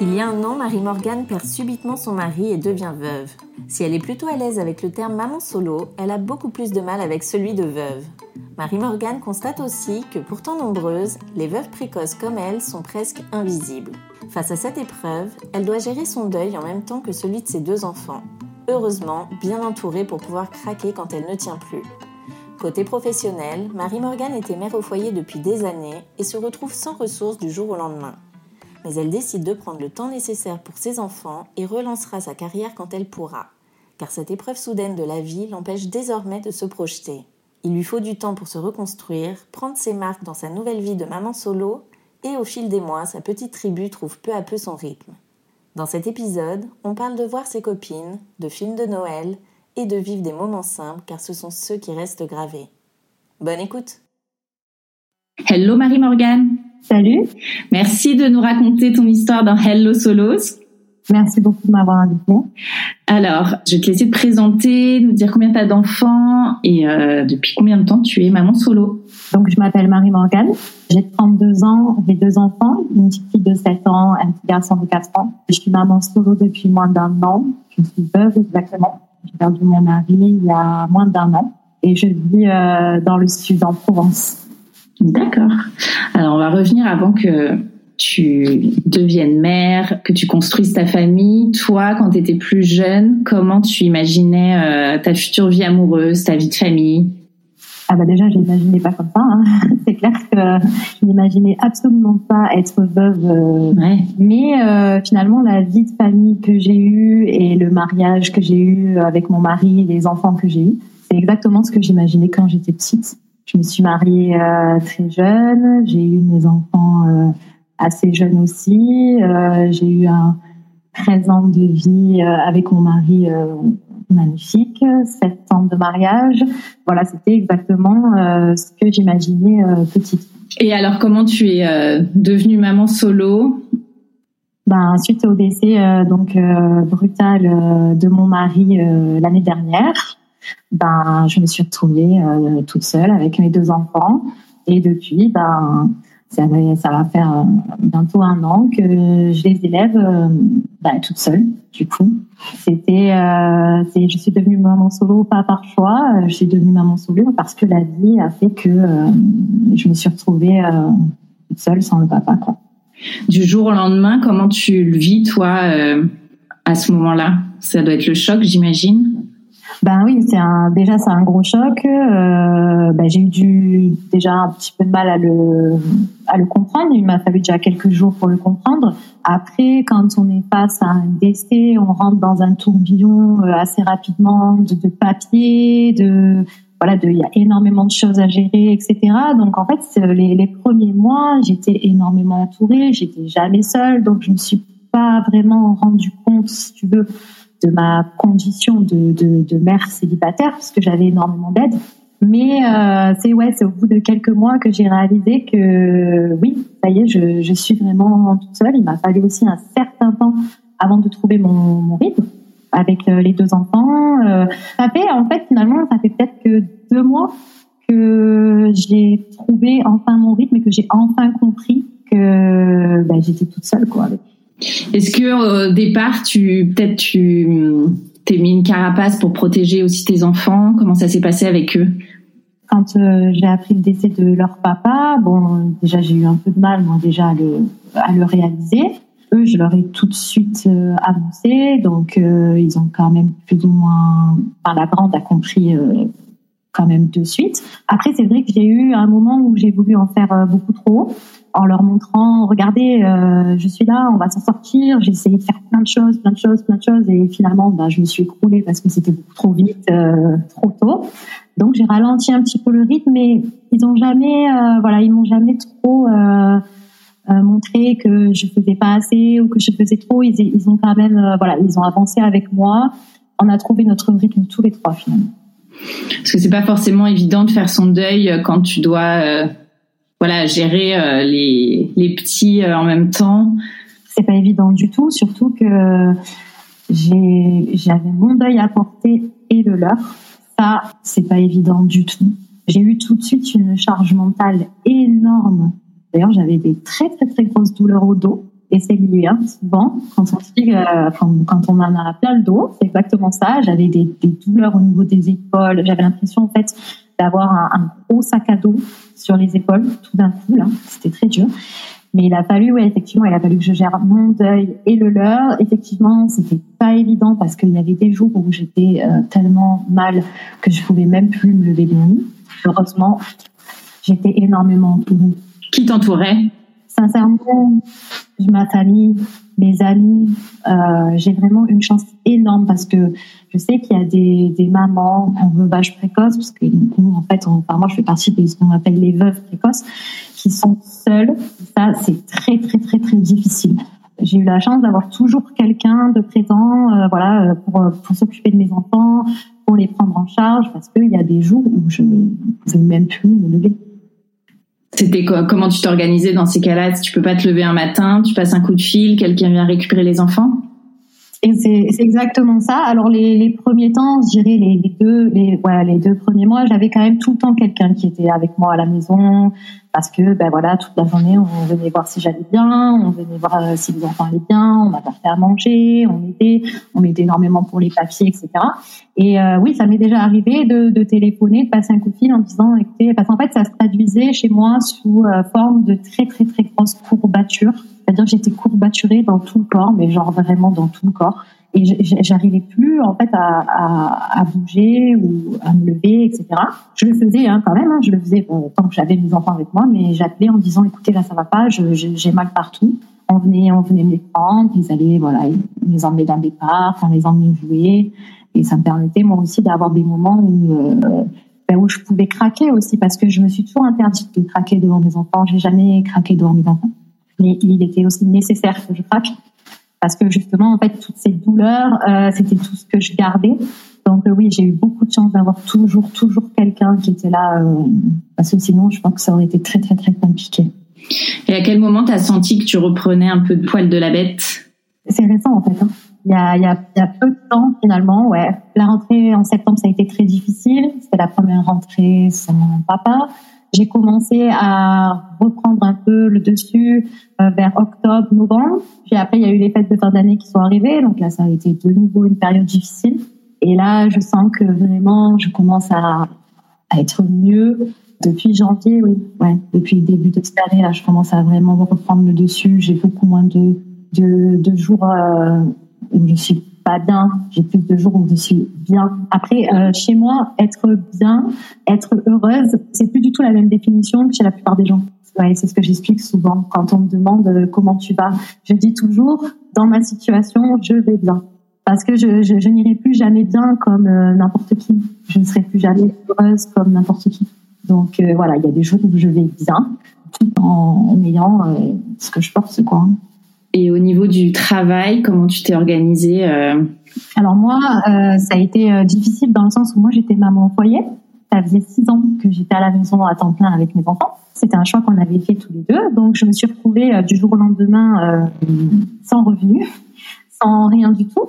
Il y a un an, Marie-Morgane perd subitement son mari et devient veuve. Si elle est plutôt à l'aise avec le terme maman solo, elle a beaucoup plus de mal avec celui de veuve. Marie-Morgane constate aussi que pourtant nombreuses, les veuves précoces comme elle sont presque invisibles. Face à cette épreuve, elle doit gérer son deuil en même temps que celui de ses deux enfants. Heureusement, bien entourée pour pouvoir craquer quand elle ne tient plus. Côté professionnel, Marie-Morgane était mère au foyer depuis des années et se retrouve sans ressources du jour au lendemain mais elle décide de prendre le temps nécessaire pour ses enfants et relancera sa carrière quand elle pourra, car cette épreuve soudaine de la vie l'empêche désormais de se projeter. Il lui faut du temps pour se reconstruire, prendre ses marques dans sa nouvelle vie de maman solo, et au fil des mois, sa petite tribu trouve peu à peu son rythme. Dans cet épisode, on parle de voir ses copines, de films de Noël et de vivre des moments simples car ce sont ceux qui restent gravés. Bonne écoute Hello Marie-Morgane Salut. Merci de nous raconter ton histoire dans Hello Solos. Merci beaucoup de m'avoir invité. Alors, je vais te laisser te présenter, nous dire combien tu as d'enfants et euh, depuis combien de temps tu es maman solo. Donc, je m'appelle Marie Morgane. J'ai 32 ans, j'ai deux enfants, une petite fille de 7 ans, un petit garçon de 4 ans. Je suis maman solo depuis moins d'un an. Je suis veuve exactement. J'ai perdu mon mari il y a moins d'un an et je vis euh, dans le sud, en Provence. D'accord. Alors, on va revenir avant que tu deviennes mère, que tu construises ta famille. Toi, quand tu étais plus jeune, comment tu imaginais euh, ta future vie amoureuse, ta vie de famille? Ah bah déjà, je l'imaginais pas comme ça. Hein. C'est clair que je n'imaginais absolument pas être veuve. Euh, mais euh, finalement, la vie de famille que j'ai eue et le mariage que j'ai eu avec mon mari, les enfants que j'ai eus, c'est exactement ce que j'imaginais quand j'étais petite. Je me suis mariée euh, très jeune, j'ai eu mes enfants euh, assez jeunes aussi. Euh, j'ai eu un 13 ans de vie avec mon mari magnifique, 7 ans de mariage. Voilà, c'était exactement ce que j'imaginais petite. Et alors, comment tu es devenue maman solo? Ben, suite au décès donc brutal de mon mari l'année dernière, ben, je me suis retrouvée euh, toute seule avec mes deux enfants. Et depuis, ben, ça, va faire euh, bientôt un an que je les élève euh, ben, toute seule, du coup. C'était, euh, je suis devenue maman solo pas par choix, je suis devenue maman solo parce que la vie a fait que je me suis retrouvée toute seule sans le papa. Du jour au lendemain, comment tu le vis toi à ce moment-là? Ça doit être le choc, j'imagine? Ben oui, c'est un déjà c'est un gros choc. Euh, ben, j'ai eu du déjà un petit peu de mal à le à le comprendre. Il m'a fallu déjà quelques jours pour le comprendre. Après, quand on est face à un décès, on rentre dans un tourbillon euh, assez rapidement de, de papier, de voilà, de, il y a énormément de choses à gérer, etc. Donc en fait, les, les premiers mois, j'étais énormément entourée, j'étais jamais seule, donc je me suis pas vraiment rendu compte, si tu veux, de ma condition de, de, de mère célibataire, parce que j'avais énormément d'aide. Mais euh, c'est ouais, c'est au bout de quelques mois que j'ai réalisé que oui, ça y est, je, je suis vraiment toute seule. Il m'a fallu aussi un certain temps avant de trouver mon, mon rythme avec euh, les deux enfants. Euh, ça fait en fait finalement, ça fait peut-être que deux mois que j'ai trouvé enfin mon rythme et que j'ai enfin compris que bah, j'étais toute seule quoi. Est-ce que au départ, tu peut-être tu t'es mis une carapace pour protéger aussi tes enfants? Comment ça s'est passé avec eux? Quand euh, j'ai appris le décès de leur papa, bon, déjà j'ai eu un peu de mal, moi déjà à le, à le réaliser. Eux, je leur ai tout de suite euh, annoncé, donc euh, ils ont quand même plus ou moins, enfin la grande a compris quand même de suite. Après, c'est vrai que j'ai eu un moment où j'ai voulu en faire beaucoup trop en leur montrant, regardez, euh, je suis là, on va s'en sortir. J'ai essayé de faire plein de choses, plein de choses, plein de choses, et finalement, bah, je me suis écroulée parce que c'était trop vite, euh, trop tôt. Donc j'ai ralenti un petit peu le rythme, mais ils ont jamais, euh, voilà, ils m'ont jamais trop montré que je faisais pas assez ou que je faisais trop. Ils, ils ont quand même, voilà, ils ont avancé avec moi. On a trouvé notre rythme tous les trois finalement. Parce que c'est pas forcément évident de faire son deuil quand tu dois voilà gérer euh, les, les petits euh, en même temps C'est pas évident du tout, surtout que j'avais mon deuil à porter et le leur. Ça, c'est pas évident du tout. J'ai eu tout de suite une charge mentale énorme. D'ailleurs, j'avais des très très très grosses douleurs au dos. Et c'est lié, hein, souvent, quand on, euh, quand, on en a plein le dos, c'est exactement ça. J'avais des, des, douleurs au niveau des épaules. J'avais l'impression, en fait, d'avoir un, un, gros sac à dos sur les épaules tout d'un coup. Là, c'était très dur. Mais il a fallu, ouais, effectivement, il a fallu que je gère mon deuil et le leur. Effectivement, c'était pas évident parce qu'il y avait des jours où j'étais euh, tellement mal que je pouvais même plus me lever de nuit. Heureusement, j'étais énormément entourée. Qui t'entourait? Sincèrement, ma famille, mes amis. Euh, j'ai vraiment une chance énorme parce que je sais qu'il y a des, mamans en veuvage précoce, parce que nous, en fait, on, moi, je fais partie de ce qu'on appelle les veuves précoces, qui sont seules. Ça, c'est très, très, très, très difficile. J'ai eu la chance d'avoir toujours quelqu'un de présent, euh, voilà, pour, pour s'occuper de mes enfants, pour les prendre en charge, parce qu'il y a des jours où je ne pouvais même plus me lever. C'était Comment tu t'organisais dans ces cas-là? Si tu peux pas te lever un matin, tu passes un coup de fil, quelqu'un vient récupérer les enfants? Et c'est exactement ça. Alors les, premiers temps, je dirais deux, les, voilà, les deux premiers mois, j'avais quand même tout le temps quelqu'un qui était avec moi à la maison, parce que ben voilà, toute la journée, on venait voir si j'allais bien, on venait voir euh, si les enfants allaient bien, on m'apportait à manger, on aidait, on aidait énormément pour les papiers, etc. Et euh, oui, ça m'est déjà arrivé de, de, téléphoner, de passer un coup de fil en disant, écoutez, parce qu'en fait, ça se traduisait chez moi sous euh, forme de très très très grosses courbatures. C'est-à-dire j'étais courbaturée dans tout le corps, mais genre vraiment dans tout le corps et j'arrivais plus en fait à, bouger ou à me lever, etc. Je le faisais hein, quand même, hein, je le faisais tant que j'avais mes enfants avec moi, mais j'appelais en disant écoutez là ça va pas, j'ai mal partout. On venait, on venait me les prendre, ils allaient voilà, ils les emmenaient dans des parcs, on les emmenait jouer, et ça me permettait moi aussi d'avoir des moments où euh, ben, où je pouvais craquer aussi parce que je me suis toujours interdite de craquer devant mes enfants. J'ai jamais craqué devant mes enfants, mais il était aussi nécessaire que je craque parce que justement, en fait, toutes ces douleurs, euh, c'était tout ce que je gardais. Donc euh, oui, j'ai eu beaucoup de chance d'avoir toujours, toujours quelqu'un qui était là, euh, parce que sinon, je pense que ça aurait été très, très, très compliqué. Et à quel moment tu as senti que tu reprenais un peu de poil de la bête? C'est récent en fait. Hein. Il, y a, il, y a, il y a peu de temps finalement, ouais. La rentrée en septembre, ça a été très difficile. C'était la première rentrée sans papa j'ai commencé à reprendre un peu le dessus euh, vers octobre, novembre. Puis après, il y a eu les fêtes de fin d'année qui sont arrivées. Donc là, ça a été de nouveau une période difficile. Et là, je sens que vraiment, je commence à, à être mieux. Depuis janvier, oui. Ouais. Depuis le début de cette année, là, je commence à vraiment reprendre le dessus. J'ai beaucoup moins de, de, de jours euh, où je suis bien. J'ai plus de jours où je suis bien. Après, euh, chez moi, être bien, être heureuse, c'est plus du tout la même définition que chez la plupart des gens. C'est ce que j'explique souvent quand on me demande euh, comment tu vas. Je dis toujours, dans ma situation, je vais bien. Parce que je, n'irai plus jamais bien comme euh, n'importe qui. Je ne serai plus jamais heureuse comme n'importe qui. Donc voilà, il y a des jours où je vais bien, tout en, en ayant ce que je porte, quoi. Et au niveau du travail, comment tu t'es organisée euh Alors moi, euh, ça a été euh, difficile dans le sens où moi j'étais maman au foyer. Ça faisait six ans que j'étais à la maison à temps plein avec mes enfants. C'était un choix qu'on avait fait tous les deux. Donc je me suis retrouvée du jour au lendemain sans revenu, sans rien du tout.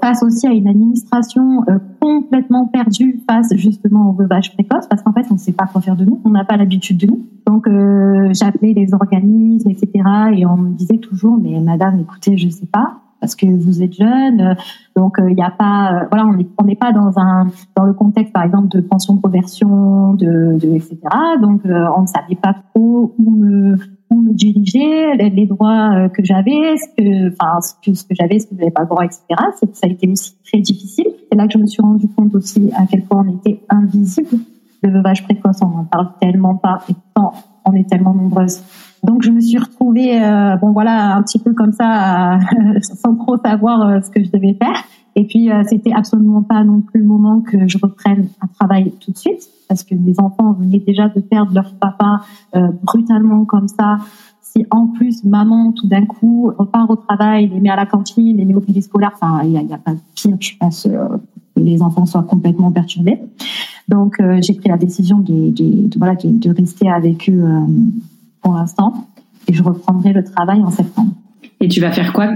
Face aussi à une administration euh, complètement perdue face justement au veuvage précoce, parce qu'en fait, on ne sait pas quoi faire de nous, on n'a pas l'habitude de nous. Donc, euh, j'appelais les organismes, etc., et on me disait toujours, mais madame, écoutez, je ne sais pas, parce que vous êtes jeune, donc il n'y a pas, voilà, on n'est pas dans un dans le contexte par exemple de pension de conversion, de, de etc. Donc on ne savait pas trop où me où me diriger, les, droits euh, que j'avais, ce que, enfin, ce que, j'avais, ce que je n'avais pas le droit, etc. Ça a été aussi très difficile. C'est là que je me suis rendu compte aussi à quel point on était invisible. Le veuvage précoce, on n'en parle tellement pas, et tant on est tellement nombreuses. Donc je me suis retrouvée, euh, bon voilà, un petit peu comme ça, sans trop savoir euh, ce que je devais faire. Et puis c'était absolument pas non plus le moment que je reprenne un travail tout de suite parce que mes enfants venaient déjà de perdre leur papa euh, brutalement comme ça. Si en plus maman tout d'un coup repart au travail, les met à la cantine, les met au périscolaire, enfin il n'y a, a, pas de pire, je pense, euh, que les enfants soient complètement perturbés. Donc euh, j'ai pris la décision de, de, de voilà de, de, rester avec eux euh, pour l'instant et je reprendrai le travail en septembre. Et tu vas faire quoi?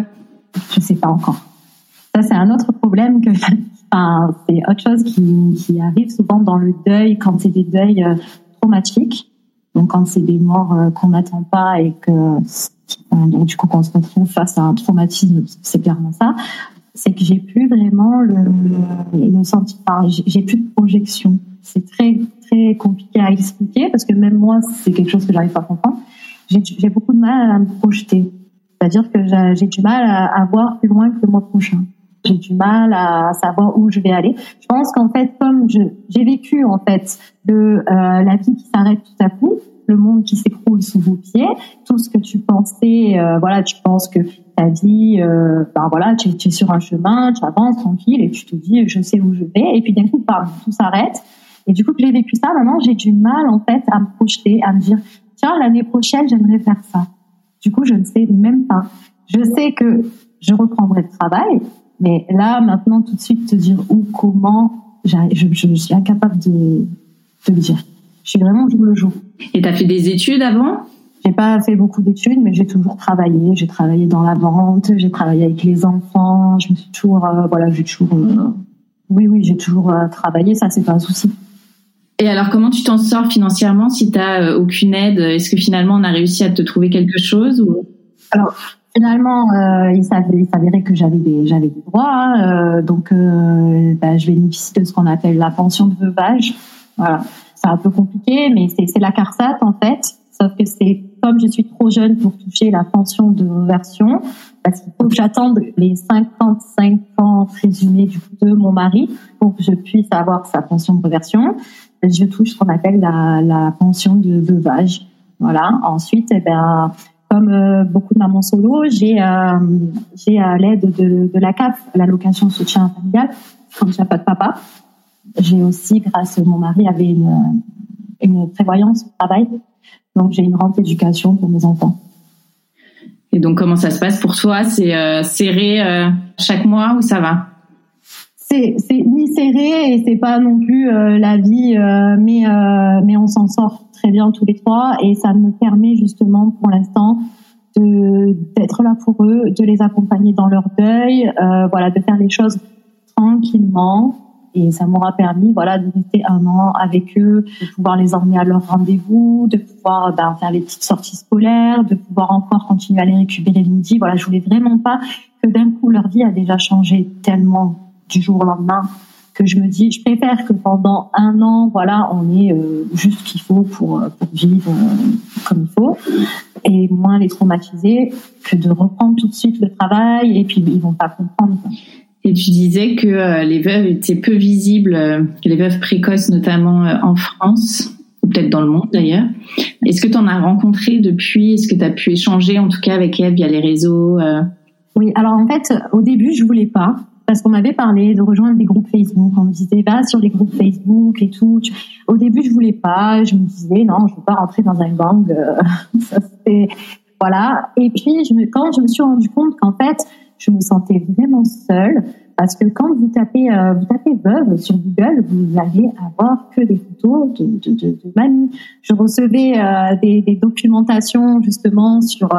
Je sais pas encore. Ça c'est un autre problème que Enfin, c'est autre chose qui, arrive souvent dans le deuil quand c'est des deuils euh, traumatiques. Donc quand c'est des morts euh, qu'on n'attend pas et que donc du coup qu'on se retrouve face à un traumatisme, c'est clairement ça. C'est que j'ai plus vraiment le, le sentiment, j'ai plus de projection. C'est très très compliqué à expliquer parce que même moi c'est quelque chose que j'arrive pas à comprendre. J'ai beaucoup de mal à me projeter. C'est-à-dire que j'ai du mal à voir plus loin que le mois prochain j'ai du mal à savoir où je vais aller. Je pense qu'en fait, comme j'ai vécu en fait de euh, la vie qui s'arrête tout à coup, le monde qui s'écroule sous vos pieds, tout ce que tu pensais, euh, voilà, tu penses que ta vie, euh, ben voilà, tu, es sur un chemin, tu avances tranquille et tu te dis je sais où je vais et puis d'un coup, bam, tout s'arrête. Et du coup, que j'ai vécu ça, maintenant j'ai du mal en fait à me projeter, à me dire tiens l'année prochaine j'aimerais faire ça. Du coup, je ne sais même pas. Je sais que je reprendrai le travail, mais là, maintenant, tout de suite, te dire où, comment, je, je, suis incapable de, de le dire. Je suis vraiment jour le jour. Et tu as fait des études avant? J'ai pas fait beaucoup d'études, mais j'ai toujours travaillé. J'ai travaillé dans la vente, j'ai travaillé avec les enfants. Je me suis toujours, euh, voilà, j'ai toujours, euh, oui, oui, j'ai toujours euh, travaillé. Ça, c'est pas un souci. Et alors, comment tu t'en sors financièrement si tu n'as aucune aide? Est-ce que finalement on a réussi à te trouver quelque chose ou... Alors, Finalement, euh, il s'avérait que j'avais des, j'avais des droits, hein, euh, donc euh, bah, je bénéficie de ce qu'on appelle la pension de veuvage. Voilà, c'est un peu compliqué, mais c'est la CARSAT en fait. Sauf que c'est comme je suis trop jeune pour toucher la pension de version, parce qu'il faut que j'attende les 55 ans présumés du coup de mon mari pour que je puisse avoir sa pension de reversion. Je touche ce qu'on appelle la, la pension de veuvage. Voilà. Ensuite, eh ben, comme euh, beaucoup de mamans solo, j'ai euh, j'ai à l'aide de, de la CAF, l'allocation soutien familial, comme j'ai pas de papa. J'ai aussi, grâce à mon mari, avait une, une prévoyance au travail, donc j'ai une rente éducation pour mes enfants. Et donc comment ça se passe pour toi? C'est euh, serré euh, chaque mois ou ça va? C'est ni serré et c'est pas non plus la vie, mais mais on s'en sort très bien tous les trois et ça me permet justement pour l'instant de d'être là pour eux, de les accompagner dans leur deuil, euh, voilà, de faire les choses tranquillement. Et ça m'aura permis, voilà, de rester un an avec eux, de pouvoir les emmener à leur rendez-vous, de pouvoir ben, faire les petites sorties scolaires, de pouvoir encore continuer à les récupérer le midi. Voilà, je voulais vraiment pas que d'un coup leur vie a déjà changé tellement du jour au lendemain que je me dis, je préfère que pendant un an, voilà, on ait euh, juste ce qu'il faut pour, euh, pour vivre euh, comme il faut, et moins les traumatiser, que de reprendre tout de suite le travail, et puis ils vont pas comprendre. Et tu disais que les veuves étaient peu visibles, les veuves précoces notamment en France, ou peut-être dans le monde d'ailleurs. Est-ce que tu en as rencontré depuis? Est-ce que tu as pu échanger en tout cas avec elles via les réseaux Oui, alors en fait, au début, je voulais pas parce qu'on m'avait parlé de rejoindre des groupes Facebook. On me disait va sur les groupes Facebook et tout. Au début, je voulais pas. Je me disais non, je veux pas rentrer dans un gang. Euh, ça voilà. Et puis quand je me suis rendu compte qu'en fait, je me sentais vraiment seule parce que quand vous tapez euh, vous tapez veuve sur Google, vous allez avoir que des photos de, de, de, mamie. Je recevais euh, des, documentations justement sur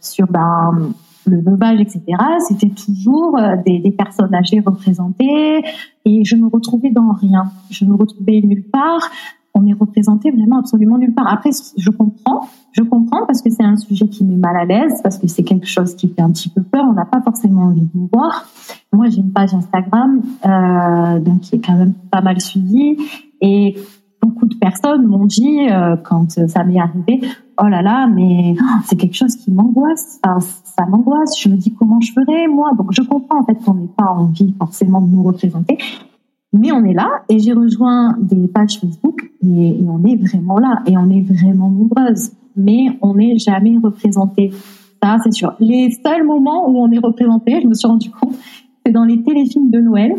sur ben le veuvage, etc., c'était toujours euh, des, des, personnes âgées représentées et je me retrouvais dans rien. Je me retrouvais nulle part. On est représenté vraiment absolument nulle part. Après, je comprends, je comprends parce que c'est un sujet qui met mal à l'aise, parce que c'est quelque chose qui fait un petit peu peur. On n'a pas forcément envie de nous voir. Moi, j'ai une page Instagram, euh, donc qui est quand même pas mal suivie et beaucoup de personnes m'ont dit euh, quand ça m'est arrivé, oh là là, mais oh, c'est quelque chose qui m'angoisse. ça m'angoisse. Je me dis comment je ferais moi? Donc je comprends en fait qu'on n'ait pas envie forcément de nous représenter, mais on est là. Et j'ai rejoint des pages Facebook et, on est vraiment là et on est vraiment nombreuses. Mais on n'est jamais représenté. Ça c'est sûr. Les seuls moments où on est représenté, je me suis rendu compte, c'est dans les téléfilms de Noël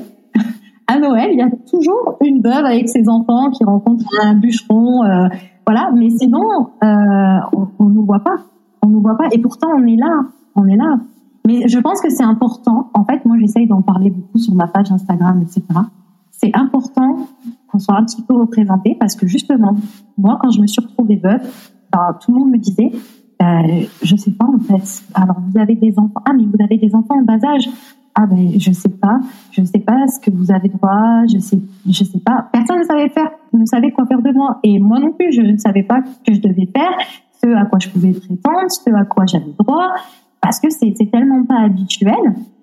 à Noël, il y a toujours une veuve avec ses enfants qui rencontre un bûcheron, euh, voilà. Mais sinon, euh, on, ne nous voit pas, on nous voit pas. Et pourtant, on est là, on est là. Mais je pense que c'est important. En fait, moi, j'essaye d'en parler beaucoup sur ma page Instagram, etc. C'est important qu'on soit un petit peu représenté parce que justement, moi, quand je me suis retrouvée veuve, bah, tout le monde me disait, euh, je sais pas en fait. Alors, vous avez des enfants. Ah, mais vous avez des enfants en bas âge ah ben je sais pas, je sais pas ce que vous avez droit, je sais, je sais pas. Personne ne savait faire, ne savait quoi faire de moi, et moi non plus, je ne savais pas ce que je devais faire, ce à quoi je pouvais prétendre, ce à quoi j'avais droit, parce que c'est tellement pas habituel,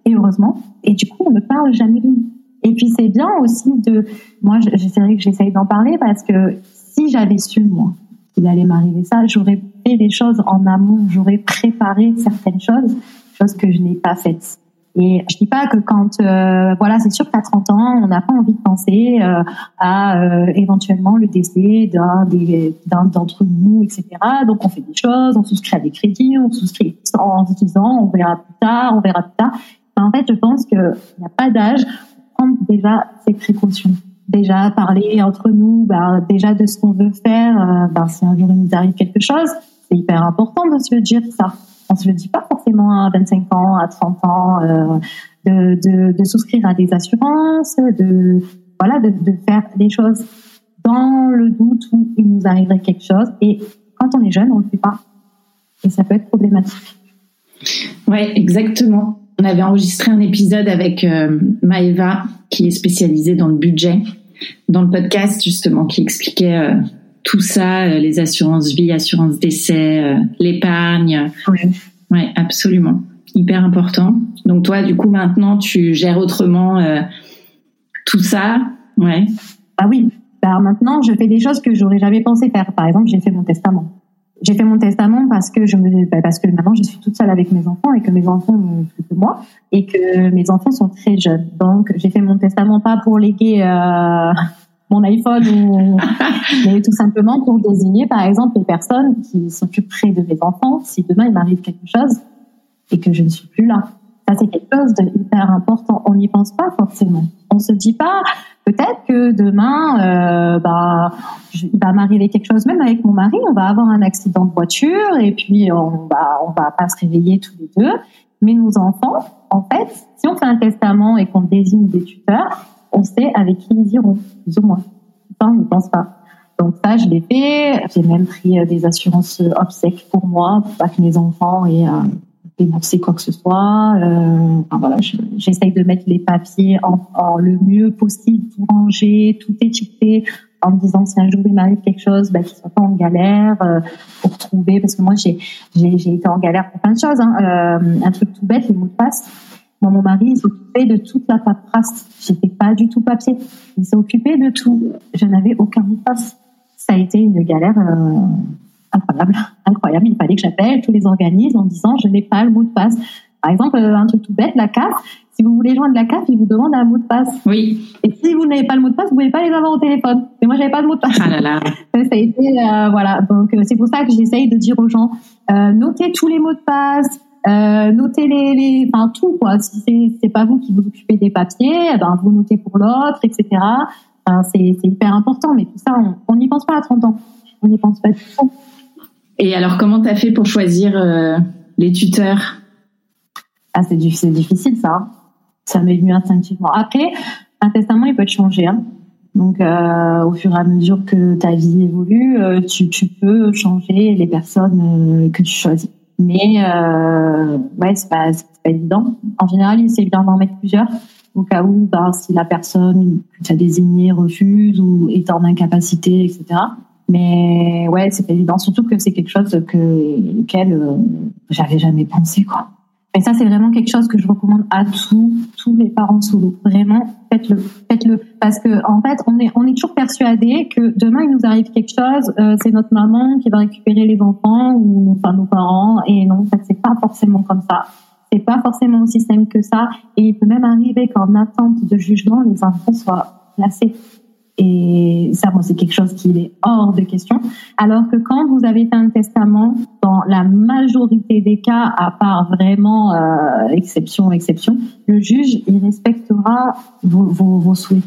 et heureusement, et du coup on ne parle jamais de nous. Et puis c'est bien aussi de, moi c'est vrai que j'essaye d'en parler parce que si j'avais su moi qu'il allait m'arriver ça, j'aurais fait des choses en amont, j'aurais préparé certaines choses, choses que je n'ai pas faites. Et je dis pas que quand, euh, voilà, c'est sûr qu'à 30 ans, on n'a pas envie de penser euh, à euh, éventuellement le décès d'un d'entre nous, etc. Donc on fait des choses, on souscrit à des crédits, on souscrit en se disant on verra plus tard, on verra plus tard. en fait, je pense qu'il n'y a pas d'âge pour prendre déjà ces précautions. Déjà parler entre nous, bah, déjà de ce qu'on veut faire. bah, si un jour il nous arrive quelque chose, c'est hyper important de se dire ça on se le dit pas forcément à 25 ans, à 30 ans, euh, de, de, souscrire à des assurances, de voilà, de, de faire des choses dans le doute où il nous arriverait quelque chose. Et quand on est jeune, on ne le fait pas. Et ça peut être problématique. Ouais, exactement. On avait enregistré un épisode avec euh, Maeva, qui est spécialisée dans le budget, dans le podcast justement, qui expliquait euh, tout ça, euh, les assurances vie, assurances décès, l'épargne. Oui. Ouais, absolument. Hyper important. Donc toi, du coup, maintenant, tu gères autrement euh, tout ça. Ouais. Ah oui. Alors maintenant, je fais des choses que j'aurais jamais pensé faire. Par exemple, j'ai fait mon testament. J'ai fait mon testament parce que je me, bah, parce que maintenant je suis toute seule avec mes enfants et que mes enfants ont plus que moi et que mes enfants sont très jeunes. Donc j'ai fait mon testament pas pour léguer euh, mon iPhone ou mais tout simplement pour désigner par exemple les personnes qui s'occuperaient de mes enfants si demain il m'arrive quelque chose et que je ne suis plus là. Ça c'est quelque chose d'hyper important. On n'y pense pas forcément. On se dit pas peut-être que demain euh, bah il va m'arriver quelque chose même avec mon mari, on va avoir un accident de voiture et puis on va on va pas se réveiller tous les deux. Mais nos enfants, en fait, si on fait un testament et qu'on désigne des tuteurs, on sait avec qui ils iront, plus ou moins. Ça, on ne pense pas. Donc ça, je l'ai fait. J'ai même pris euh, des assurances euh, obsèques pour moi, pour pas que mes enfants aient euh, dénoncé quoi que ce soit. Euh, enfin, voilà, j'essaye de mettre les papiers en, le mieux possible, tout ranger, tout étiqueter, en me disant si un jour il m'arrive quelque chose, bah, qu'ils soient pas en galère euh, pour trouver. Parce que moi, j'ai j'ai été en galère pour plein de choses. Hein. Euh, un truc tout bête, les mots de passe. Moi, mon mari, il s'occupait de toute la paperasse. J'étais pas du tout papier. Il occupé de tout. Je n'avais aucun mot de passe. Ça a été une galère euh, incroyable, incroyable. Il fallait que j'appelle tous les organismes en disant je n'ai pas le mot de passe. Par exemple, euh, un truc tout bête, la CAF. Si vous voulez joindre la CAF, ils vous demandent un mot de passe. Oui. Et si vous n'avez pas le mot de passe, vous pouvez pas les avoir au téléphone. Et moi, j'avais pas de mot de passe. Ah là là. Ça a été, euh, voilà. Donc, c'est pour ça que j'essaye de dire aux gens, notez tous les mots de passe, euh, notez les, les, enfin tout quoi. Si c'est c'est pas vous qui vous occupez des papiers, eh ben vous notez pour l'autre, etc. Enfin, c'est c'est hyper important, mais tout ça on n'y pense pas à 30 ans. On n'y pense pas du tout. Et alors comment t'as fait pour choisir euh, les tuteurs? Ah c'est c'est difficile ça. Ça m'est venu instinctivement. Après un testament il peut être changé. Hein. Donc, euh, au fur et à mesure que ta vie évolue, tu, tu peux changer les personnes que tu choisis Mais euh, ouais, c'est pas, pas évident. En général, c'est évident d'en mettre plusieurs au cas où, bah, si la personne que tu as désignée refuse ou est en incapacité, etc. Mais ouais, c'est pas évident, surtout que c'est quelque chose que lequel euh, j'avais jamais pensé, quoi. Et ça, c'est vraiment quelque chose que je recommande à tous, tous les parents solo. Vraiment, faites-le, faites-le, parce que en fait, on est, on est toujours persuadé que demain il nous arrive quelque chose, euh, c'est notre maman qui va récupérer les enfants ou enfin nos parents. Et non, en fait, c'est pas forcément comme ça. C'est pas forcément aussi simple que ça. Et il peut même arriver qu'en attente de jugement, les enfants soient placés et ça, moi, c'est quelque chose qui est hors de question. Alors que quand vous avez fait un testament, dans la majorité des cas, à part vraiment euh, exception, exception, le juge, il respectera vos, vos, vos souhaits.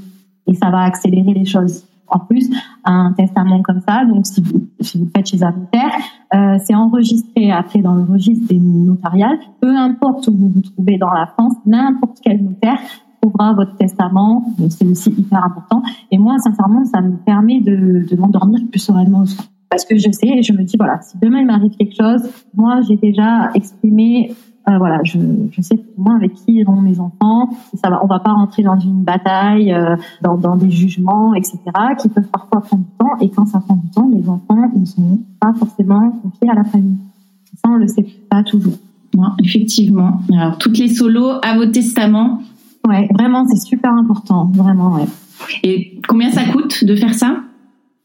Et ça va accélérer les choses. En plus, un testament comme ça, donc si vous, si vous faites chez un notaire, euh, c'est enregistré après dans le registre des notariales. Peu importe où vous vous trouvez dans la France, n'importe quel notaire votre testament, c'est aussi hyper important. Et moi, sincèrement, ça me permet de, m'endormir plus sereinement aussi. Parce que je sais, je me dis, voilà, si demain il m'arrive quelque chose, moi, j'ai déjà exprimé, euh, voilà, je, je sais moi avec qui iront mes enfants. Ça va, on va pas rentrer dans une bataille, euh, dans, dans des jugements, etc., qui peuvent parfois prendre du temps. Et quand ça prend du temps, les enfants ne sont pas forcément confiés à la famille. Ça, on le sait pas toujours. Non, effectivement. Alors, toutes les solos à vos testaments, Ouais, vraiment, c'est super important, vraiment. Ouais. Et combien ça coûte de faire ça?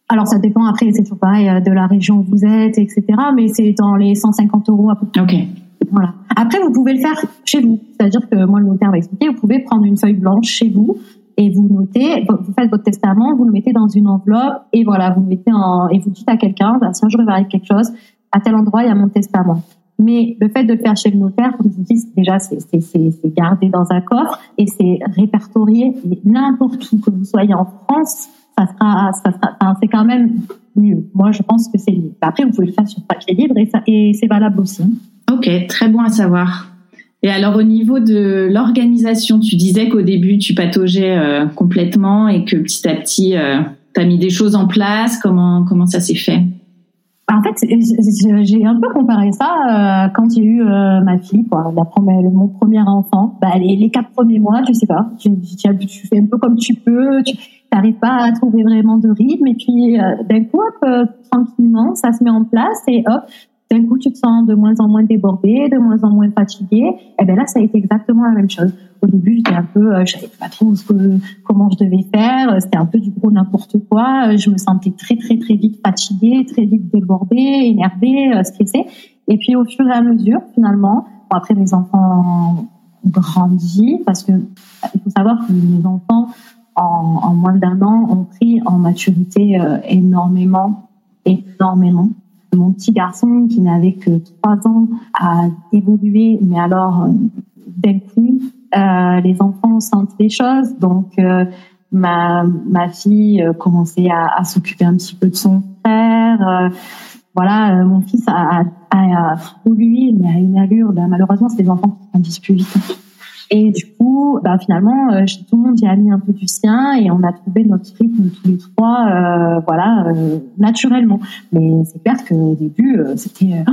Alors ça dépend après, c'est toujours pareil euh, de la région où vous êtes, etc. Mais c'est dans les 150 euros à peu près. Ok. Voilà. Après, vous pouvez le faire chez vous. C'est-à-dire que moi, le notaire va expliquer. Vous pouvez prendre une feuille blanche chez vous et vous notez, vous faites votre testament, vous le mettez dans une enveloppe et voilà, vous le mettez en et vous dites à quelqu'un, bah, si un jour il va arriver quelque chose, à tel endroit il y a mon testament. Mais le fait de le faire chez le notaire, comme je vous dis, déjà, c'est gardé dans un coffre et c'est répertorié. N'importe où que vous soyez en France, ça sera, c'est quand même mieux. Moi, je pense que c'est mieux. Après, vous pouvez le faire sur papier libre et, et c'est valable aussi. Ok, très bon à savoir. Et alors au niveau de l'organisation, tu disais qu'au début tu pataugeais euh, complètement et que petit à petit euh, tu as mis des choses en place. Comment comment ça s'est fait? En fait, j'ai un peu comparé ça euh, quand il y a eu euh, ma fille, quoi, la première, mon premier enfant. Bah, les, quatre premiers mois, tu sais pas, tu, fais un peu comme tu peux, tu n'arrives pas à trouver vraiment de rythme, et puis euh, d'un coup, tranquillement, ça se met en place et hop, d'un coup, tu te sens de moins en moins débordé, de moins en moins fatigué. Et eh ben là, ça a été exactement la même chose. Au début, j'étais un peu, euh, je savais pas trop ce que, comment je devais faire. C'était un peu du gros n'importe quoi. Je me sentais très, très, très vite fatiguée, très vite débordée, énervée, euh, stressée. Et puis, au fur et à mesure, finalement, après, mes enfants ont grandi parce que il faut savoir que mes enfants, en, moins d'un an, ont pris en maturité euh, énormément, énormément mon petit garçon qui n'avait que trois ans a évolué, mais alors euh, d'un coup, euh, les enfants sentent les choses, donc euh, ma, ma fille euh, commençait à, à s'occuper un petit peu de son frère. voilà, mon fils a, a, a, lui, mais a une allure. Ben, malheureusement, c'est des enfants qui grandissent plus vite. Et du coup, bah, finalement, euh, tout le monde y a mis un peu du sien et on a trouvé notre rythme tous les trois, euh, voilà, euh, naturellement. Mais c'est clair qu'au début, euh, c'était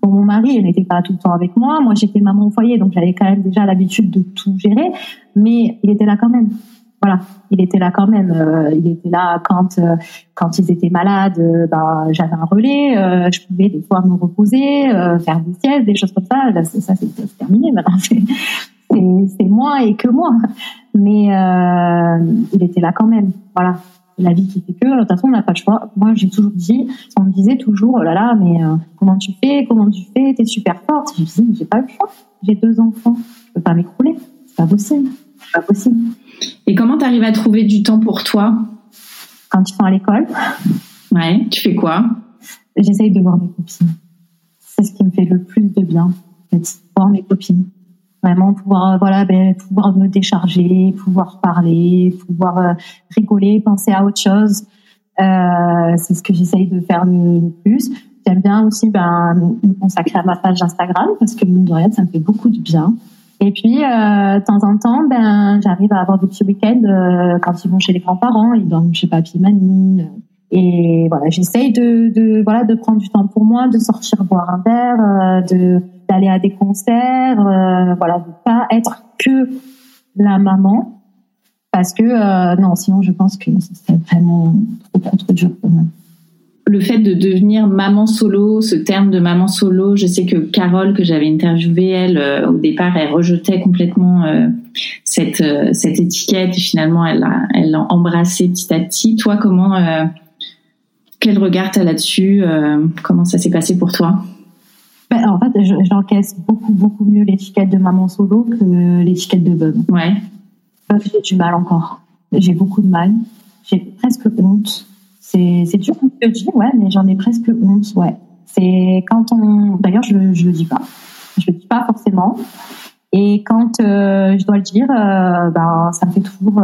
pour mon mari, il n'était pas tout le temps avec moi. Moi, j'étais maman au foyer, donc j'avais quand même déjà l'habitude de tout gérer, mais il était là quand même. Voilà, il était là quand même. il était là quand quand ils étaient malades. bah, j'avais un relais. je pouvais des fois me reposer, faire des siestes, des choses comme ça. Ça, c'est terminé maintenant. c'est moi et que moi. Mais euh, il était là quand même. Voilà. La vie qui fait que, de toute façon, on n'a pas le choix. Moi, j'ai toujours dit, on me disait toujours, oh là là, mais euh, comment tu fais, comment tu fais, t'es super forte. Je dis, j'ai pas le choix. J'ai deux enfants. Je peux pas m'écrouler. C'est pas possible. C'est pas possible. Et comment tu arrives à trouver du temps pour toi? Quand ils sont à l'école. Ouais, tu fais quoi? J'essaye de voir mes copines. C'est ce qui me fait le plus de bien, voir mes copines vraiment pouvoir euh, voilà ben, pouvoir me décharger pouvoir parler pouvoir euh, rigoler penser à autre chose. Euh, c'est ce que j'essaye de faire le, plus. J'aime bien aussi ben me consacrer à ma page Instagram parce que mine de rien ça me fait beaucoup de bien. Et puis euh, de temps en temps ben j'arrive à avoir des petits week-ends quand ils vont chez les grands-parents ils dorment chez papy mamie. Et voilà, j'essaye de, de, voilà de prendre du temps pour moi, de sortir boire un verre, euh, de d'aller à des concerts, euh, voilà, pas être que la maman, parce que euh, non, sinon je pense que ce serait vraiment trop, dur pour moi. Le fait de devenir maman solo, ce terme de maman solo, je sais que Carole que j'avais interviewée, elle au départ, elle rejetait complètement cette cette étiquette. Et finalement elle l'a elle embrassée petit à petit. Toi, comment quel regard tu as là-dessus euh, Comment ça s'est passé pour toi? Ben, En fait, j'encaisse beaucoup, beaucoup mieux l'étiquette de maman solo que l'étiquette de veuve. Ouais. j'ai du mal encore. J'ai beaucoup de mal. J'ai presque honte. C'est dur de le dire, ouais, mais j'en ai presque honte, ouais. C'est quand on. D'ailleurs, je, ne le dis pas. Je le dis pas forcément. Et quand euh, je dois le dire, euh, ben, ça me fait toujours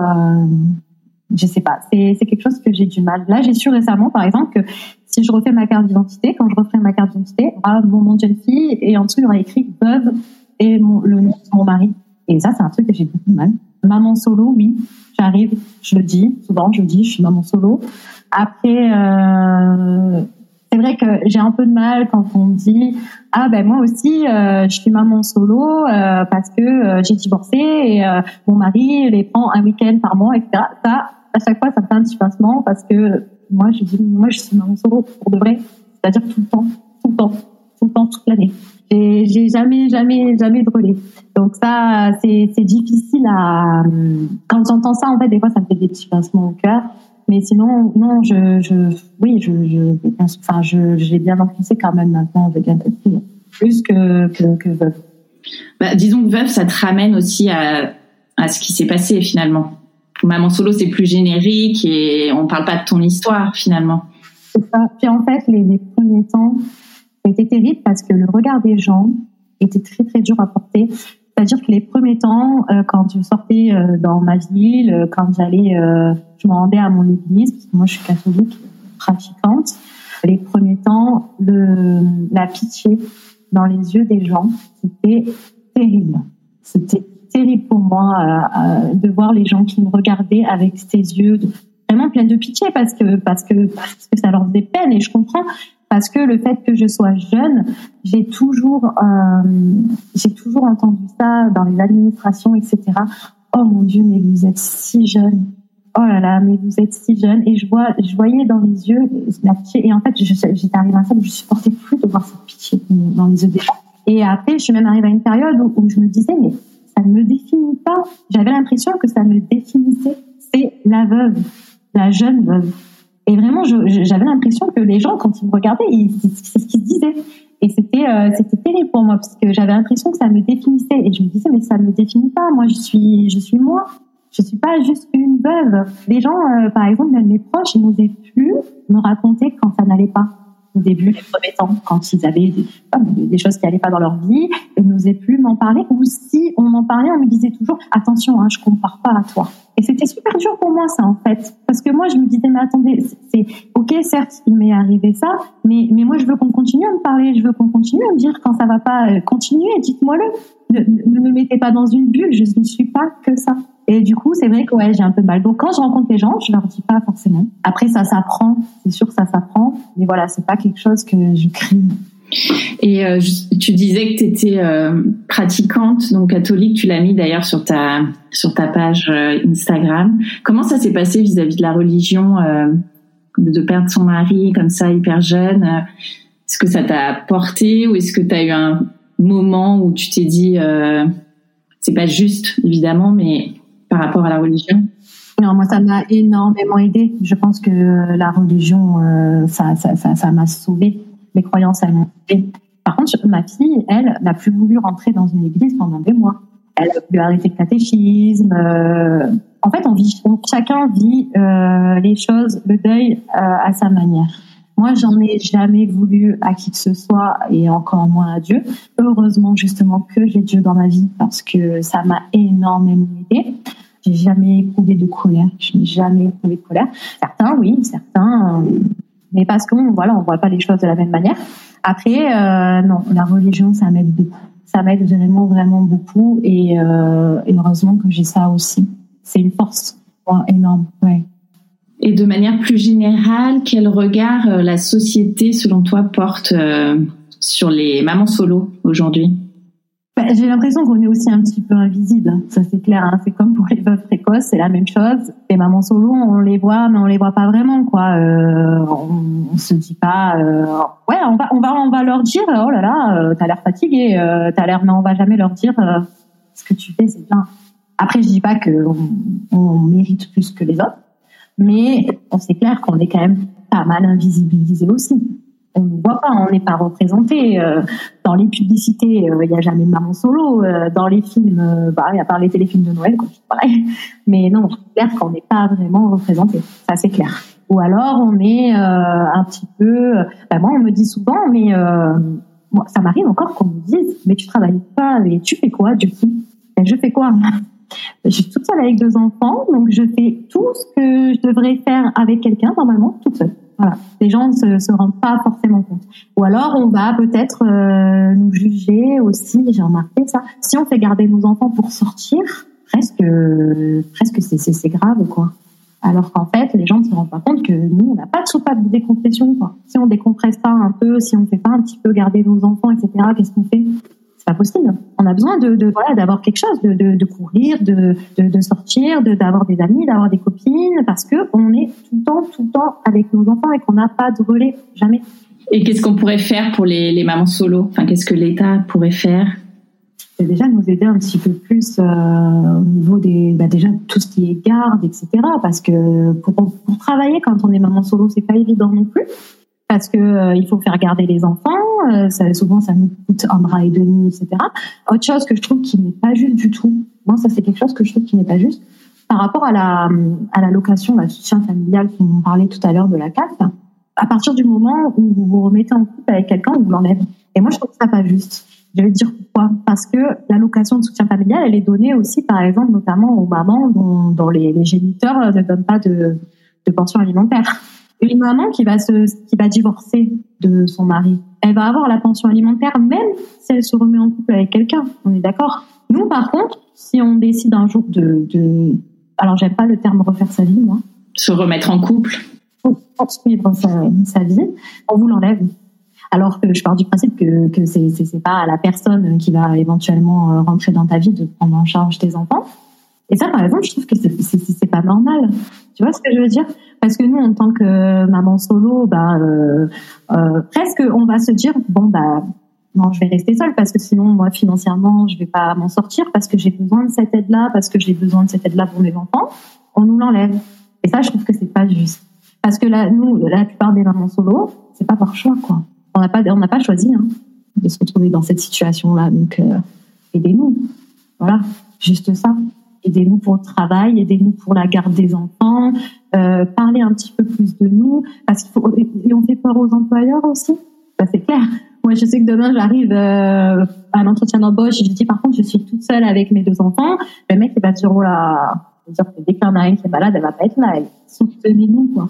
je sais pas. C'est quelque chose que j'ai du mal. Là, j'ai su récemment, par exemple, que si je refais ma carte d'identité, quand je referai ma carte d'identité, ah, mon nom de jeune fille et en dessous, il y aura écrit veuve et le nom de mon mari. Et ça, c'est un truc que j'ai beaucoup de mal. Maman solo, oui, j'arrive, je le dis, souvent je le dis, je suis maman solo. Après, euh, c'est vrai que j'ai un peu de mal quand on me dit ah ben moi aussi euh, je suis maman solo euh, parce que euh, j'ai divorcé et euh, mon mari les prend un week-end par mois etc. Ça à chaque fois ça fait un petit pincement parce que moi je dis moi je suis maman solo pour de vrai. C'est-à-dire tout le temps tout le temps tout le temps toute l'année. J'ai jamais jamais jamais de donc ça c'est difficile à quand j'entends ça en fait des fois ça me fait des petits pincements au cœur. Mais sinon, non, je, je oui, je, je, enfin, je, j'ai bien enfoncé quand même maintenant avec un plus que, que, que veuve. Bah, disons que veuve, ça te ramène aussi à, à ce qui s'est passé finalement. Maman solo, c'est plus générique et on parle pas de ton histoire finalement. C'est ça. Puis en fait, les, premiers temps, été terrible parce que le regard des gens était très très dur à porter. C'est-à-dire que les premiers temps, euh, quand je sortais euh, dans ma ville, euh, quand j'allais, je me rendais à mon église, parce que moi je suis catholique, pratiquante, les premiers temps, la pitié dans les yeux des gens, c'était terrible. C'était terrible pour moi de voir les gens qui me regardaient avec ces yeux vraiment pleins de pitié parce que parce que parce que ça leur faisait peine et je comprends parce que le fait que je sois jeune, j'ai toujours, euh, j'ai toujours entendu ça dans les administrations, etc. Oh mon Dieu, mais vous êtes si jeune. Oh là là, mais vous êtes si jeune. Et je vois, je voyais dans les yeux la pitié. Et en fait, j'étais arrivée à un stade où je supportais plus de voir cette pitié dans les yeux des gens. Et après, je suis même arrivée à une période où, où je me disais, mais ça ne me définit pas. J'avais l'impression que ça me définissait. C'est la veuve, la jeune veuve. Et vraiment, j'avais l'impression que les gens, quand ils me regardaient, c'est ce qu'ils disaient. Et c'était euh, c'était terrible pour moi parce que j'avais l'impression que ça me définissait. Et je me disais mais ça me définit pas. Moi, je suis je suis moi. Je suis pas juste une veuve. Les gens, euh, par exemple, même mes proches, ils n'osaient plus me raconter quand ça n'allait pas au début, les premiers temps, quand ils avaient des, choses qui n'allaient pas dans leur vie, ils n'osaient plus m'en parler. Ou si on m'en parlait, on me disait toujours attention, hein, je compare pas à toi. Et c'était super dur pour moi, ça, en fait. Parce que moi, je me disais, mais attendez, c'est, ok, certes, il m'est arrivé ça, mais, mais moi, je veux qu'on continue à me parler, je veux qu'on continue à me dire quand ça va pas, euh, continuer, dites-moi-le. Ne, ne, me mettez pas dans une bulle, je ne suis pas que ça. Et du coup, c'est vrai que ouais, j'ai un peu de mal. Donc, quand je rencontre les gens, je leur dis pas forcément. Après, ça s'apprend, c'est sûr que ça s'apprend, mais voilà, c'est pas quelque chose que je crie et euh, tu disais que tu étais euh, pratiquante, donc catholique, tu l'as mis d'ailleurs sur ta, sur ta page euh, Instagram. Comment ça s'est passé vis-à-vis de la religion, de perdre son mari comme ça, hyper jeune? Est-ce que ça t'a porté ou est-ce que tu as eu un moment où tu t'es dit, c'est pas juste évidemment, mais par rapport à la religion? Non, moi, ça m'a énormément aidé. Je pense que la religion, ça, ça, m'a sauvée mes croyances à Par contre, ma fille, elle, n'a plus voulu rentrer dans une église pendant des mois. Elle a voulu arrêter le catéchisme. Euh, en fait, on vit, chacun vit euh, les choses, le deuil euh, à sa manière. Moi, j'en ai jamais voulu à qui que ce soit et encore moins à Dieu. Heureusement, justement, que j'ai Dieu dans ma vie parce que ça m'a énormément aidé. J'ai jamais éprouvé de colère. Je n'ai jamais éprouvé de colère. Certains, oui, certains mais parce qu'on voilà, on voit pas les choses de la même manière. Après, euh, non, la religion, ça m'aide beaucoup. Ça m'aide vraiment, vraiment beaucoup. Et, euh, heureusement que j'ai ça aussi. C'est une force énorme. Et de manière plus générale, quel regard euh, la société, selon toi, porte sur les mamans solo aujourd'hui? Bah, J'ai l'impression qu'on est aussi un petit peu invisible. Ça c'est clair. Hein. C'est comme pour les veuves précoces, c'est la même chose. Les mamans solo, on les voit, mais on les voit pas vraiment, quoi. Euh, on, on, se dit pas, euh, ouais, on va, on va, on va leur dire, oh là là, t'as l'air fatigué, t'as l'air, mais on va jamais leur dire ce que tu fais, c'est bien. Après, je dis pas qu'on on mérite plus que les autres mais on sait clair qu'on est quand même pas mal invisibilisé aussi. On ne voit pas, on n'est pas représenté. Euh, dans les publicités, euh, il n'y a jamais de maman solo. Euh, dans les films, bah, à part les téléfilms de Noël, pareil. Mais non, c'est clair qu'on n'est pas vraiment représenté. Ça, c'est clair. Ou alors, on est un petit peu... Bah, moi, on me dit souvent, mais moi, ça m'arrive encore qu'on me dise, mais tu travailles pas, et tu fais quoi du coup? Ben, Je fais quoi je suis toute seule avec deux enfants, donc je fais tout ce que je devrais faire avec quelqu'un normalement toute seule. Voilà. Les gens ne se, rendent pas forcément compte. Ou alors on va peut-être euh, nous juger aussi. J'ai remarqué ça. Si on fait garder nos enfants pour sortir, presque, presque c'est grave quoi. Alors qu'en fait, les gens ne se rendent pas compte que nous, on n'a pas de soupape de décompression. Quoi. Si on décompresse pas un peu, si on fait pas un petit peu garder nos enfants, etc., qu'est-ce qu'on fait? C'est pas possible. On a besoin de, de voilà d'avoir quelque chose, de, de, de courir, de, de, sortir, d'avoir des amis, d'avoir des copines, parce que on est tout le temps, tout le temps avec nos enfants et qu'on n'a pas de relais, jamais. Et qu'est-ce qu'on pourrait faire pour les, les mamans solo? Enfin, qu'est-ce que l'État pourrait faire? C'est déjà nous aider un petit peu plus euh, au niveau des bah déjà tout ce qui est garde etc parce que pour, pour travailler quand on est maman solo c'est pas évident non plus parce que euh, il faut faire garder les enfants. Euh, souvent, ça nous coûte un bras et demi, etc. Autre chose que je trouve qui n'est pas juste du tout. Moi, ça c'est quelque chose que je trouve qui n'est pas juste par rapport à la à la location, la soutien familial qu'on parlait tout à l'heure de la CAF. À partir du moment où vous vous remettez en couple avec quelqu'un, on vous l'enlève. Et moi, je trouve ça pas juste. Je vais dire pourquoi. Parce que l'allocation de soutien familial, elle est donnée aussi, par exemple, notamment aux mamans dont, dont les, les géniteurs ne donnent pas de, de pension alimentaire. Une maman qui va se, qui va divorcer de son mari, elle va avoir la pension alimentaire même si elle se remet en couple avec quelqu'un. On est d'accord? Nous, par contre, si on décide un jour de, de alors j'aime pas le terme refaire sa vie, moi. Se remettre en couple. Poursuivre sa, sa vie, on vous l'enlève. Alors que je pars du principe que, que c'est, c'est pas à la personne qui va éventuellement euh, rentrer dans ta vie de prendre en charge tes enfants. Et ça, par exemple, je trouve que c'est, pas normal. Tu vois ce que je veux dire? Parce que nous, en tant que maman solo, bah, euh, euh, presque, on va se dire bon bah non, je vais rester seule parce que sinon, moi, financièrement, je vais pas m'en sortir parce que j'ai besoin de cette aide-là, parce que j'ai besoin de cette aide-là pour mes enfants. On nous l'enlève. Et ça, je trouve que c'est pas juste. Parce que là, nous, la plupart des mamans solo, c'est pas par choix, quoi. On n'a pas, on n'a pas choisi hein, de se retrouver dans cette situation-là. Donc, euh, aidez-nous. Voilà, juste ça aidez-nous pour le travail, aidez-nous pour la garde des enfants, euh, parlez un petit peu plus de nous, parce qu'il faut, et on fait peur aux employeurs aussi. Ça c'est clair. Moi, je sais que demain, j'arrive euh, à un entretien d'embauche je dis, par contre, je suis toute seule avec mes deux enfants. Le mec, il va dire, oh là, dire que dès qu'il y est malade, elle va pas être là. Soutenez-nous, quoi.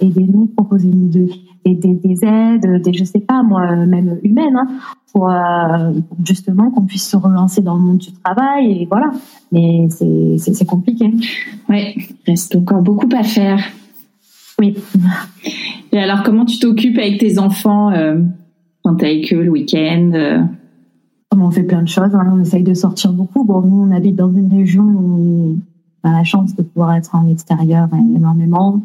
Aidez-nous, proposez-nous des, des, des, aides, des, je sais pas, moi, même humaines, hein, pour, euh, justement qu'on puisse se relancer dans le monde du travail et voilà. Mais c'est compliqué. Oui, il reste encore beaucoup à faire. Oui. Et alors, comment tu t'occupes avec tes enfants euh, quand tu es avec eux le week-end euh? On fait plein de choses. Hein. On essaye de sortir beaucoup. Bon, nous, on habite dans une région où on a la chance de pouvoir être en extérieur énormément.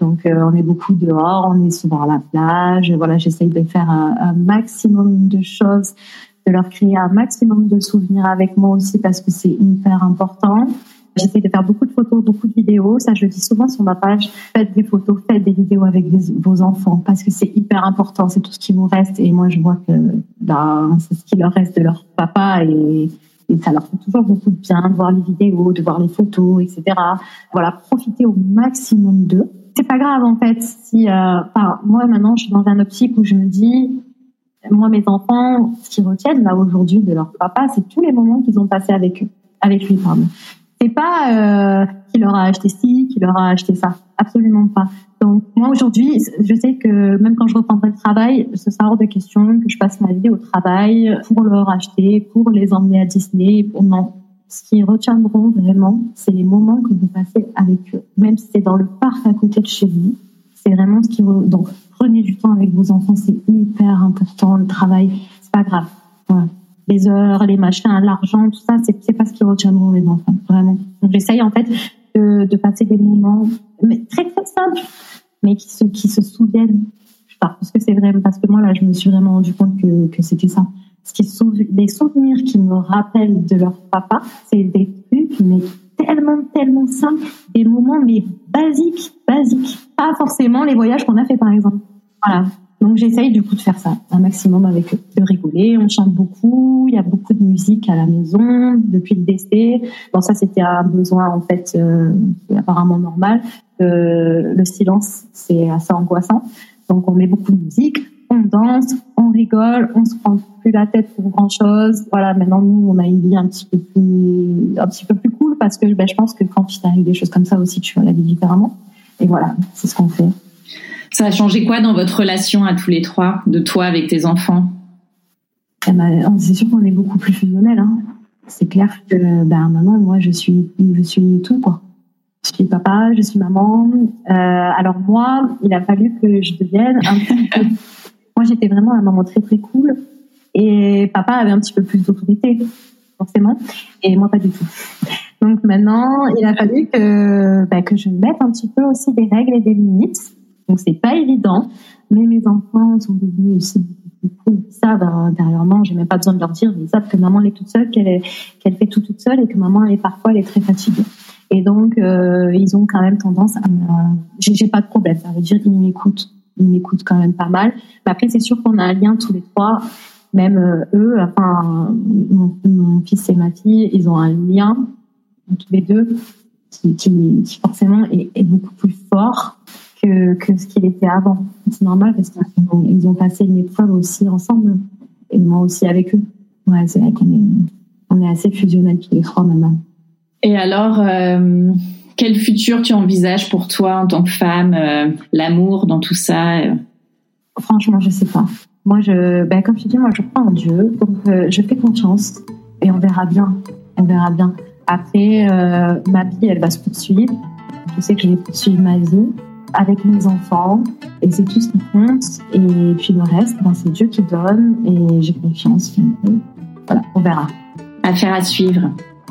Donc, euh, on est beaucoup dehors, on est souvent à la plage. Voilà, j'essaye de faire un, maximum de choses, de leur créer un maximum de souvenirs avec moi aussi parce que c'est hyper important. J'essaie de faire beaucoup de photos, beaucoup de vidéos. Ça, je dis souvent sur ma page. Faites des photos, faites des vidéos avec vos enfants parce que c'est hyper important. C'est tout ce qui vous reste. Et moi, je vois que ben, c'est ce qui leur reste de leur papa et ça leur fait toujours beaucoup de bien de voir les vidéos, de voir les photos, etc. Voilà, profitez au maximum d'eux c'est pas grave en fait. Si, euh, moi maintenant, je suis dans un optique où je me dis, moi mes enfants, ce qu'ils retiennent là aujourd'hui de leur papa, c'est tous les moments qu'ils ont passés avec eux, avec lui, pardon. C'est pas euh, qui leur a acheté ci, qui leur a acheté ça, absolument pas. Donc moi aujourd'hui, je sais que même quand je reprendrai le travail, ce sera hors de question que je passe ma vie au travail pour leur acheter, pour les emmener à Disney. Pour non, ce qu'ils retiendront vraiment, c'est les moments que vous passez avec eux. Même si c'est dans le parc à côté de chez vous, c'est vraiment ce qui... Donc, prenez du temps avec vos enfants, c'est hyper important. Le travail, c'est pas grave. Les heures, les machins, l'argent, tout ça, c'est pas ce qui retiendront les enfants, vraiment. Donc, j'essaye en fait de, passer des moments très très simples, mais qui se, qui se souviennent. Je parce que c'est vrai, parce que moi là, je me suis vraiment rendu compte que, que c'était ça des souvenirs qui me rappellent de leur papa, c'est des trucs, mais tellement, tellement simples, des moments, mais basiques, basiques. Pas forcément les voyages qu'on a fait, par exemple. Voilà. Donc j'essaye du coup de faire ça un maximum avec eux, de rigoler. On chante beaucoup, il y a beaucoup de musique à la maison depuis le décès. Bon ça c'était un besoin en fait euh, apparemment normal. Euh, le silence c'est assez angoissant, donc on met beaucoup de musique on danse, on rigole, on se prend plus la tête pour grand chose. Voilà, maintenant nous on a une vie un petit peu plus, un petit peu plus cool parce que ben, je pense que quand il t'arrive des choses comme ça aussi, tu vois la vie différemment. Et voilà, c'est ce qu'on fait. Ça a changé quoi dans votre relation à tous les trois, de toi avec tes enfants? Eh ben, C'est sûr qu'on est beaucoup plus fusionnels. Hein. C'est clair que ben, maintenant, moi, je suis, je suis tout quoi. Je suis papa, je suis maman. Euh, alors moi, il a fallu que je devienne un peu moi, j'étais vraiment un maman très très cool et papa avait un petit peu plus d'autorité, forcément, et moi pas du tout. Donc maintenant, il a fallu que, bah, que je mette un petit peu aussi des règles et des limites. Donc c'est pas évident, mais mes enfants sont devenus aussi. Ils savent hein, j'ai même pas besoin de leur dire, ils savent que maman est toute seule, qu'elle qu'elle fait tout toute seule et que maman est parfois elle est très fatiguée. Et donc euh, ils ont quand même tendance à, j'ai pas de problème, ça veut dire ils m'écoutent ils m'écoutent quand même pas mal. Mais après, c'est sûr qu'on a un lien tous les trois, même euh, eux, enfin, mon, fils et ma fille, ils ont un lien, tous les deux, qui, forcément est, beaucoup plus fort que, que ce qu'il était avant. C'est normal parce qu'ils ont, passé une épreuve aussi ensemble, et moi aussi avec eux. Ouais, c'est vrai qu'on est, assez fusionnels tous les trois maintenant. Et alors, euh, quel futur tu envisages pour toi en tant que femme, euh, l'amour dans tout ça euh? Franchement, je sais pas. Moi, je, ben, comme je dis, moi, je crois en Dieu, donc euh, je fais confiance et on verra bien. On verra bien. Après, ma vie, elle va se poursuivre. Je sais que je vais poursuivre ma vie avec mes enfants et c'est tout ce qui compte. Et puis le reste, ben, c'est Dieu qui donne et j'ai confiance. Voilà, on verra. Affaire à suivre.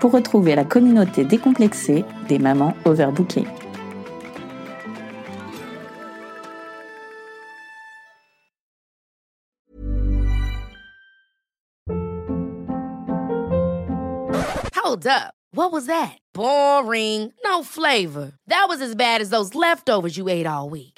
pour retrouver la communauté décomplexée des mamans overbookées. Hold up. What was that? Boring. No flavor. That was as bad as those leftovers you ate all week.